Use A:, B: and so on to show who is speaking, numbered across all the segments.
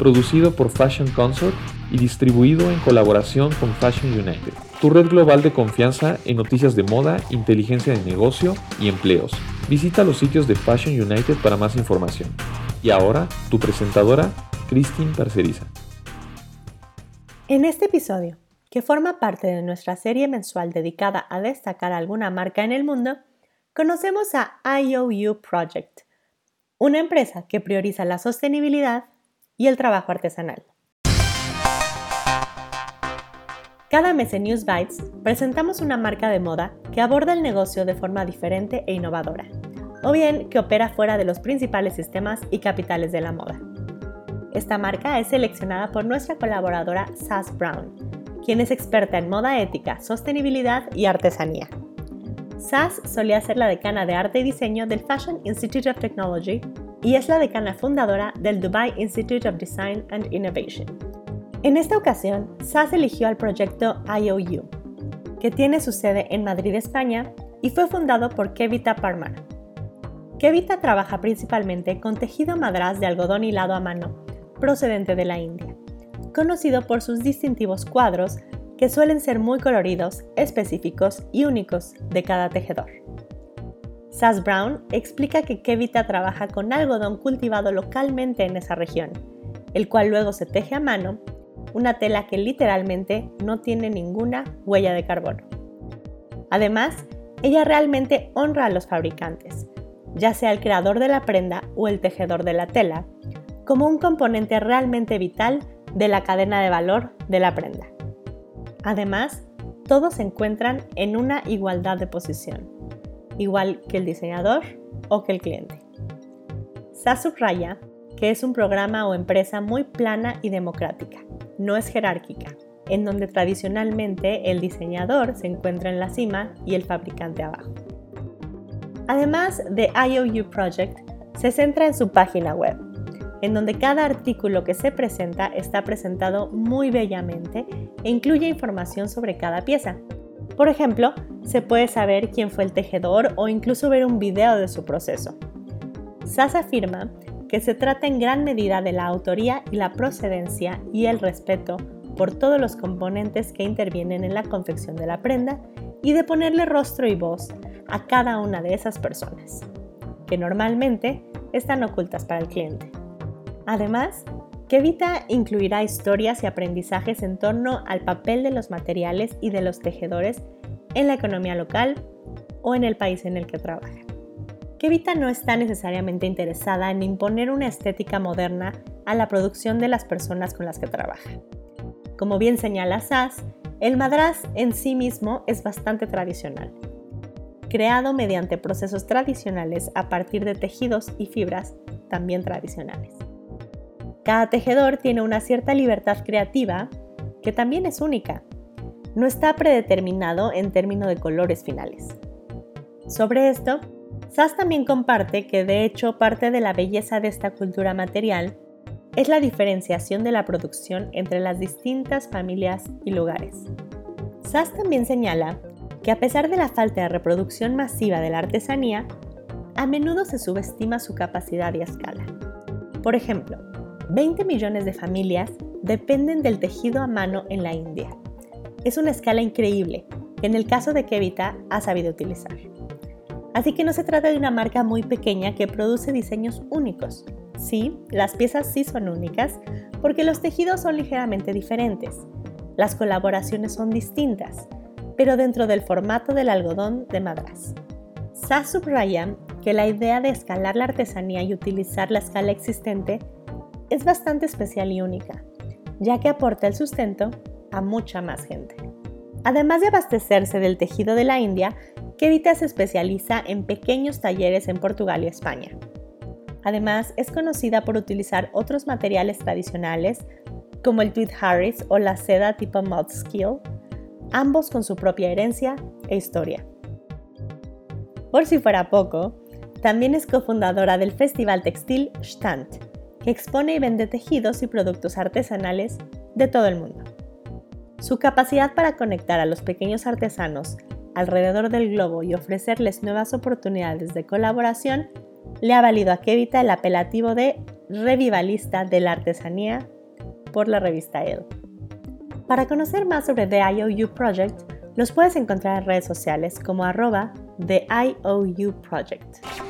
A: producido por Fashion Consort y distribuido en colaboración con Fashion United, tu red global de confianza en noticias de moda, inteligencia de negocio y empleos. Visita los sitios de Fashion United para más información. Y ahora, tu presentadora, Christine Parceriza.
B: En este episodio, que forma parte de nuestra serie mensual dedicada a destacar alguna marca en el mundo, conocemos a IOU Project, una empresa que prioriza la sostenibilidad y el trabajo artesanal. Cada mes en News Bites presentamos una marca de moda que aborda el negocio de forma diferente e innovadora, o bien que opera fuera de los principales sistemas y capitales de la moda. Esta marca es seleccionada por nuestra colaboradora Sass Brown, quien es experta en moda ética, sostenibilidad y artesanía. Sass solía ser la decana de arte y diseño del Fashion Institute of Technology y es la decana fundadora del Dubai Institute of Design and Innovation. En esta ocasión, SAS eligió al proyecto IOU, que tiene su sede en Madrid, España, y fue fundado por Kevita Parmar. Kevita trabaja principalmente con tejido madrás de algodón hilado a mano, procedente de la India, conocido por sus distintivos cuadros que suelen ser muy coloridos, específicos y únicos de cada tejedor. Sass Brown explica que Kevita trabaja con algodón cultivado localmente en esa región, el cual luego se teje a mano, una tela que literalmente no tiene ninguna huella de carbono. Además, ella realmente honra a los fabricantes, ya sea el creador de la prenda o el tejedor de la tela, como un componente realmente vital de la cadena de valor de la prenda. Además, todos se encuentran en una igualdad de posición igual que el diseñador o que el cliente. SAS subraya que es un programa o empresa muy plana y democrática, no es jerárquica, en donde tradicionalmente el diseñador se encuentra en la cima y el fabricante abajo. Además de IOU Project, se centra en su página web, en donde cada artículo que se presenta está presentado muy bellamente e incluye información sobre cada pieza. Por ejemplo, se puede saber quién fue el tejedor o incluso ver un video de su proceso. SAS afirma que se trata en gran medida de la autoría y la procedencia y el respeto por todos los componentes que intervienen en la confección de la prenda y de ponerle rostro y voz a cada una de esas personas, que normalmente están ocultas para el cliente. Además, Kevita incluirá historias y aprendizajes en torno al papel de los materiales y de los tejedores en la economía local o en el país en el que trabaja. Kevita no está necesariamente interesada en imponer una estética moderna a la producción de las personas con las que trabaja. Como bien señala Sass, el madras en sí mismo es bastante tradicional, creado mediante procesos tradicionales a partir de tejidos y fibras también tradicionales. Cada tejedor tiene una cierta libertad creativa que también es única no está predeterminado en términos de colores finales. Sobre esto, Sass también comparte que de hecho parte de la belleza de esta cultura material es la diferenciación de la producción entre las distintas familias y lugares. Sass también señala que a pesar de la falta de reproducción masiva de la artesanía, a menudo se subestima su capacidad y escala. Por ejemplo, 20 millones de familias dependen del tejido a mano en la India es una escala increíble que en el caso de Kevita ha sabido utilizar. Así que no se trata de una marca muy pequeña que produce diseños únicos. Sí, las piezas sí son únicas porque los tejidos son ligeramente diferentes. Las colaboraciones son distintas, pero dentro del formato del algodón de madras. Sass subraya que la idea de escalar la artesanía y utilizar la escala existente es bastante especial y única, ya que aporta el sustento a mucha más gente. Además de abastecerse del tejido de la India, Kevita se especializa en pequeños talleres en Portugal y España. Además, es conocida por utilizar otros materiales tradicionales como el tweed harris o la seda tipo skill, ambos con su propia herencia e historia. Por si fuera poco, también es cofundadora del Festival Textil Stand, que expone y vende tejidos y productos artesanales de todo el mundo. Su capacidad para conectar a los pequeños artesanos alrededor del globo y ofrecerles nuevas oportunidades de colaboración le ha valido a Kevita el apelativo de revivalista de la artesanía por la revista Elle. Para conocer más sobre The IOU Project, los puedes encontrar en redes sociales como arroba The IOU Project.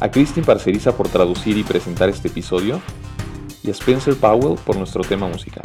A: a Christine Parceriza por traducir y presentar este episodio y a Spencer Powell por nuestro tema musical.